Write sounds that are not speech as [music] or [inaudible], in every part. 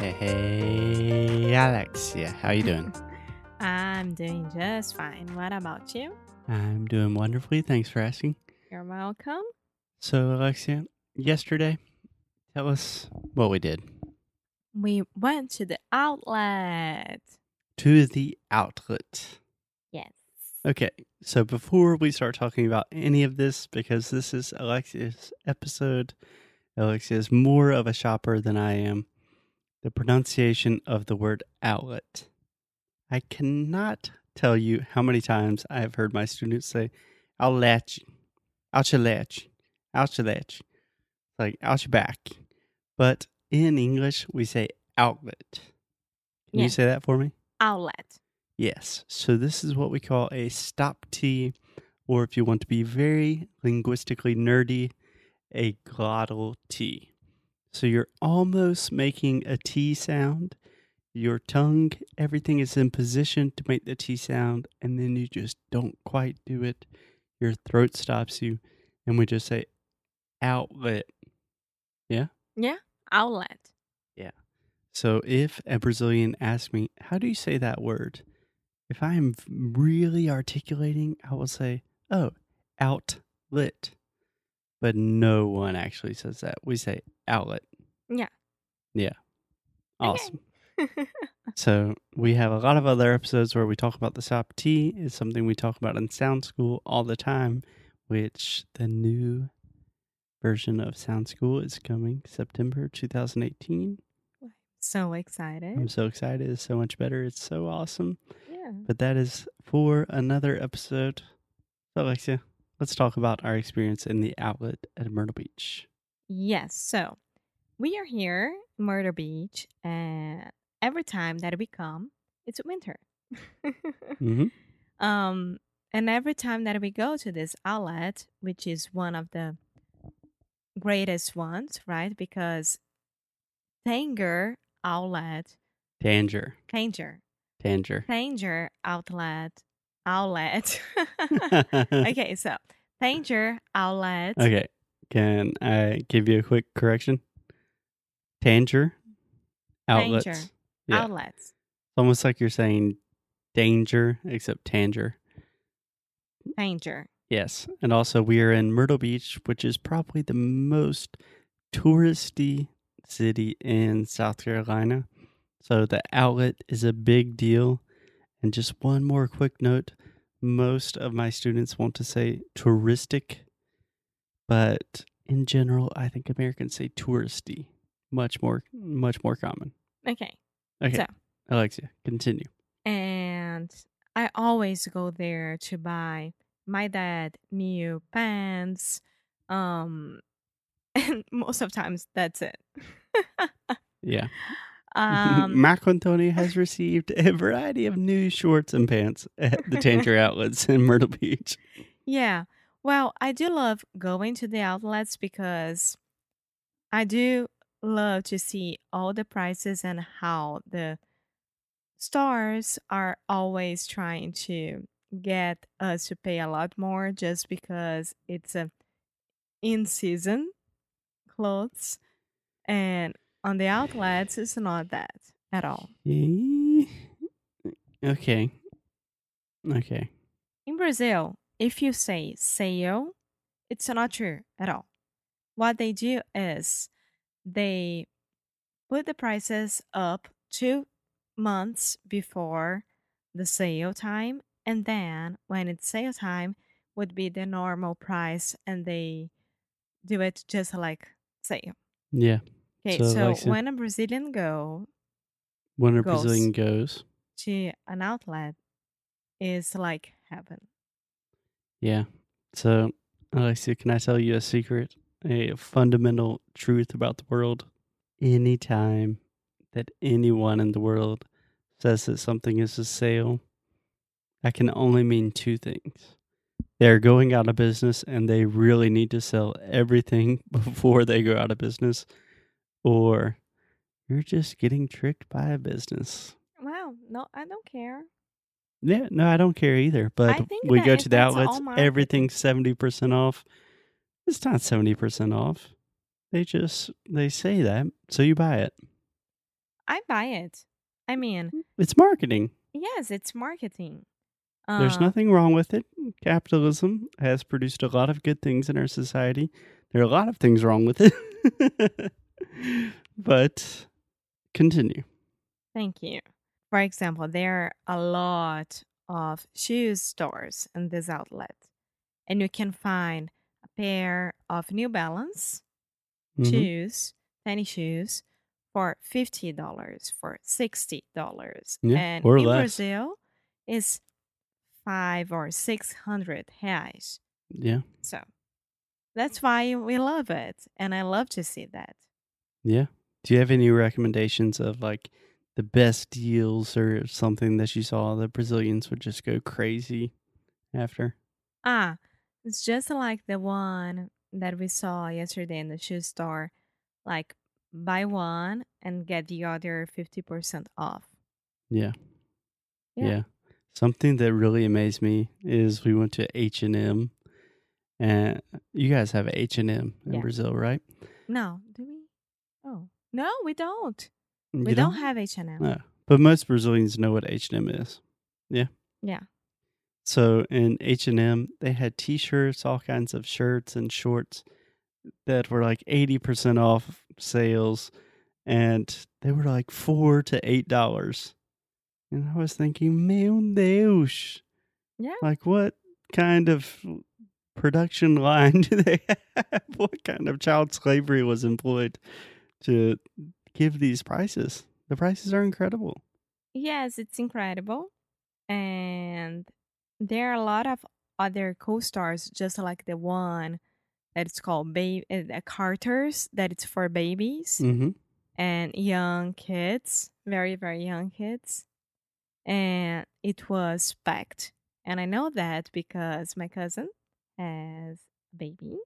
Hey, hey, Alexia, how you doing? [laughs] I'm doing just fine. What about you? I'm doing wonderfully. Thanks for asking. You're welcome. So, Alexia, yesterday, tell us what we did. We went to the outlet. To the outlet. Yes. Okay, so before we start talking about any of this, because this is Alexia's episode, Alexia is more of a shopper than I am. The pronunciation of the word outlet. I cannot tell you how many times I have heard my students say outlet, outlet, outlet, like out your back. But in English, we say outlet. Can Yeah. you say that for me? Outlet. Yes. So this is what we call a stop T, or if you want to be very linguistically nerdy, a glottal T. So you're almost making a T sound. Your tongue, everything is in position to make the T sound, and then you just don't quite do it. Your throat stops you, and we just say outlet. Yeah? Yeah, outlet. Yeah. So if a Brazilian asks me, how do you say that word? If I am really articulating, I will say, oh, outlet. But no one actually says that. We say outlet. Yeah. Yeah. Okay. Awesome. [laughs] So we have a lot of other episodes where we talk about the stop T. It's something we talk about in Sound School all the time, which the new version of Sound School is coming September 2018. so excited. I'm so excited. It's so much better. It's so awesome. yeah. But that is for another episode. So, Alexia, let's talk about our experience in the outlet at Myrtle Beach. Yes. So we are here Myrtle Beach, and every time that we come, it's winter. Mm-hmm. [laughs] um, and every time that we go to this outlet, which is one of the greatest ones, right? Because Tanger outlet, Tanger. Tanger, Tanger. Tanger outlet, outlet. [laughs] [laughs] okay, so Tanger outlet. Okay. Can I give you a quick correction? Tanger. Outlets. Tanger Yeah. outlets. It's almost like you're saying danger, except Tanger. Tanger. Yes. And also, we are in Myrtle Beach, which is probably the most touristy city in South Carolina. So, the outlet is a big deal. And just one more quick note most of my students want to say touristic, but in general, I think Americans say touristy. Much more, much more common. Okay. Okay, So- Alexia, continue. And I always go there to buy my dad new pants. Um [laughs] and most of times that's it. [laughs] Yeah. Um Antoni has received a variety of new shorts and pants at the Tanger outlets in Myrtle Beach. yeah. Well, I do love going to the outlets because I do love to see all the prices and how the stores are always trying to get us to pay a lot more just because it's a in season clothes and on the outlets it's not that at all. Okay. Okay. In Brazil, if you say sale, it's not true at all. What they do is they put the prices up two months before the sale time, and then when it's sale time, would be the normal price, and they do it just like sale. Yeah. Okay, So, so, Alexia- when a Brazilian go When a Goes. Brazilian goes. to an outlet, is like heaven. Yeah. So, Alexia, can I tell you a secret? A fundamental truth about the world? Anytime that anyone in the world says that something is a sale, that can only mean two things. They're going out of business and they really need to sell everything [laughs] before they go out of business, or you're just getting tricked by a business. Wow, no, I don't care. Yeah, no, I don't care either. But think we go to the outlets, everything's seventy percent off. It's not seventy percent off. They just they say that, so you buy it. I buy it. I mean, It's marketing. yes, it's marketing. There's Uh, nothing wrong with it. Capitalism has produced a lot of good things in our society. There are a lot of things wrong with it. [laughs] but continue. Thank you. For example, there are a lot of shoes stores in this outlet, and you can find a pair of New Balance Mhm. shoes, tennis shoes, for fifty dollars, for sixty dollars, Yeah, and in less. Brazil is five or six hundred reais. Yeah. So that's why we love it, and I love to see that. Yeah. Do you have any recommendations of like the best deals or something that you saw that Brazilians would just go crazy after? Ah, it's just like the one that we saw yesterday in the shoe store. Like buy one and get the other 50% off. Yeah. Yeah. Yeah. Something that really amazed me is we went to H&M and you guys have H&M in Yeah. Brazil, right? No, do we? Oh, no, we don't. Mm, you we don't, have H&M. No. But most Brazilians know what H&M is. Yeah. Yeah. So in H&M, they had t-shirts, all kinds of shirts and shorts that were like 80% off sales and they were like 4 to 8 dollars. And I was thinking, meu Deus. Yeah. Like what kind of production [laughs] line do they have? What kind of child slavery was employed to give these prices? The prices are incredible. Yes, it's incredible. And there are a lot of other co-stars just like the one that it's called baby uh, Carter's that it's for babies. Mm-hmm. and young kids, very, very young kids. And it was packed. And I know that because my cousin has a baby.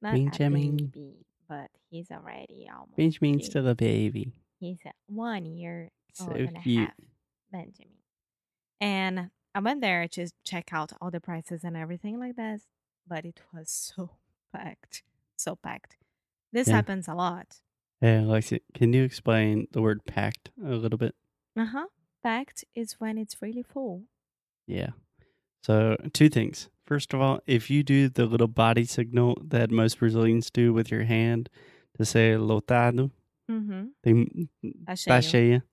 Not Benjamin. a baby, but he's already almost. Benjamin's still a baby. He's one year So old and a cute. half, Benjamin. And I went there to check out all the prices and everything like that, but it was [laughs] so packed, so packed. This Yeah. happens a lot. Hey, Alexia, can you explain the word packed a little bit? Uh huh. Packed is when it's really full. Yeah. So, two things. First of all, if you do the little body signal that most Brazilians do with your hand to say lotado, Mm-hmm. tem, Tá tá cheia.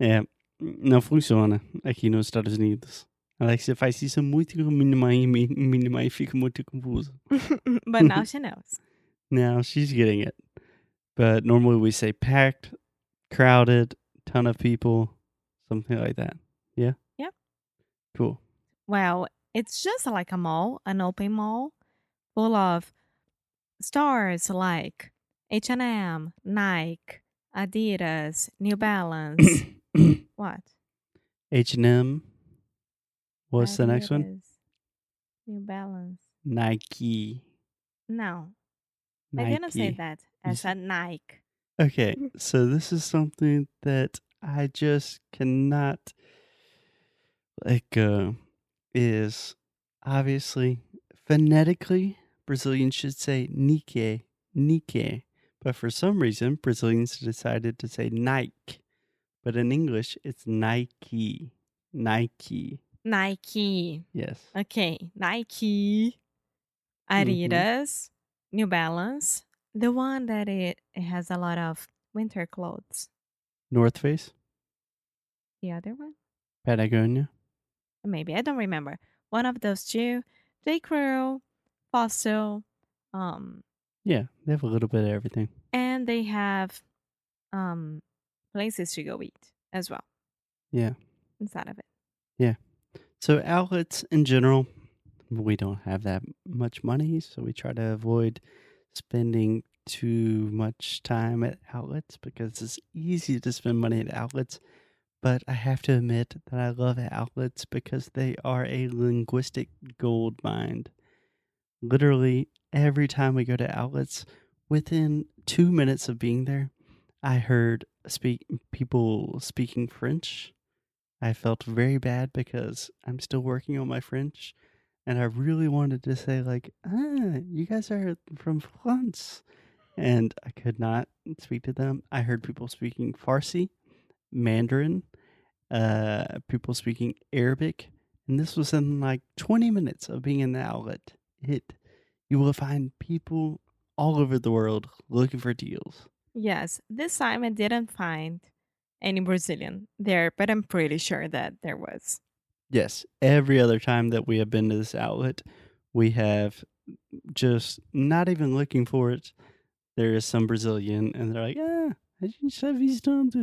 É, não funciona aqui nos Estados Unidos. Alexia faz isso muito mãe e minha mãe fica muito confusa. [laughs] but now [laughs] she knows. Now she's getting it. But normally we say packed, crowded, ton of people, something like that. Yeah? Yep. Cool. Well, it's just like a mall, an open mall, full of stores like H&M, Nike, Adidas, New Balance. [coughs] what? H&M. What's the next one? New Balance. Nike. No, Nike. I didn't say that. I said Nike. Okay, [laughs] so this is something that I just cannot like go. Is obviously phonetically Brazilians should say Nike, Nike, but for some reason Brazilians decided to say Nike, but in English it's Nike, Nike. Nike. Yes, Okay, Nike, Mhm. Adidas, New Balance, the one that it, it has a lot of winter clothes. North Face, The other one? Patagonia. Maybe I don't remember. One of those two. J. Crew, Fossil, um, Yeah, they have a little bit of everything. and they have um places to go eat as well Yeah. inside of it. Yeah, so outlets in general, we don't have that much money, so we try to avoid spending too much time at outlets because it's easy to spend money at outlets. But I have to admit that I love outlets because they are a linguistic gold mine. Literally, every time we go to outlets, within two minutes of being there, I heard speak people speaking French. I felt very bad because I'm still working on my French, and I really wanted to say like, "Ah, you guys are from France," and I could not speak to them. I heard people speaking Farsi, Mandarin, uh, people speaking Arabic, and this was in like 20 minutes of being in the outlet. It you will find people all over the world looking for deals. Yes, this time I didn't find any Brazilian there, but I'm pretty sure that there was. Yes, every other time that we have been to this outlet, we have just not even looking for it. There is some Brazilian, and they're like, ah, a gente já visitando,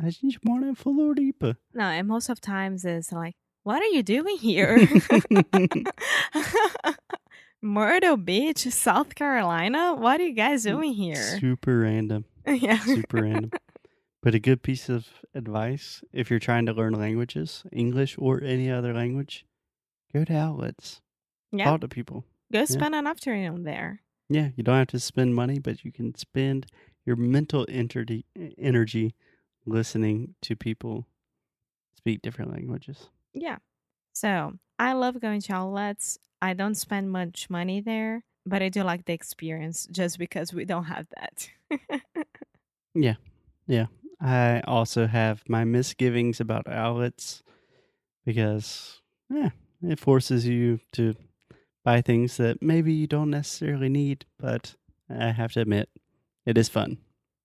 a gente mora em Floripa. No, and most of times it's like, what are you doing here? [laughs] Myrtle Beach, South Carolina? What are you guys doing here? Super random. yeah. Super random. [laughs] But a good piece of advice if you're trying to learn languages, English or any other language, go to outlets. Yeah. Talk to people. Go spend an afternoon there. Yeah, you don't have to spend money, but you can spend your mental energy energy listening to people speak different languages. Yeah. So I love going to outlets. I don't spend much money there, but I do like the experience just because we don't have that. Yeah. Yeah. I also have my misgivings about outlets because yeah, it forces you to buy things that maybe you don't necessarily need, but I have to admit, it is fun.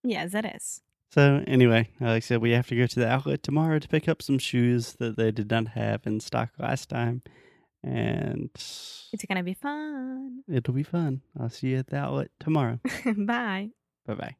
yes, it is. So anyway, like I said, we have to go to the outlet tomorrow to pick up some shoes that they did not have in stock last time. And It's going to be fun. it'll be fun. I'll see you at the outlet tomorrow. [laughs] Bye. Bye bye.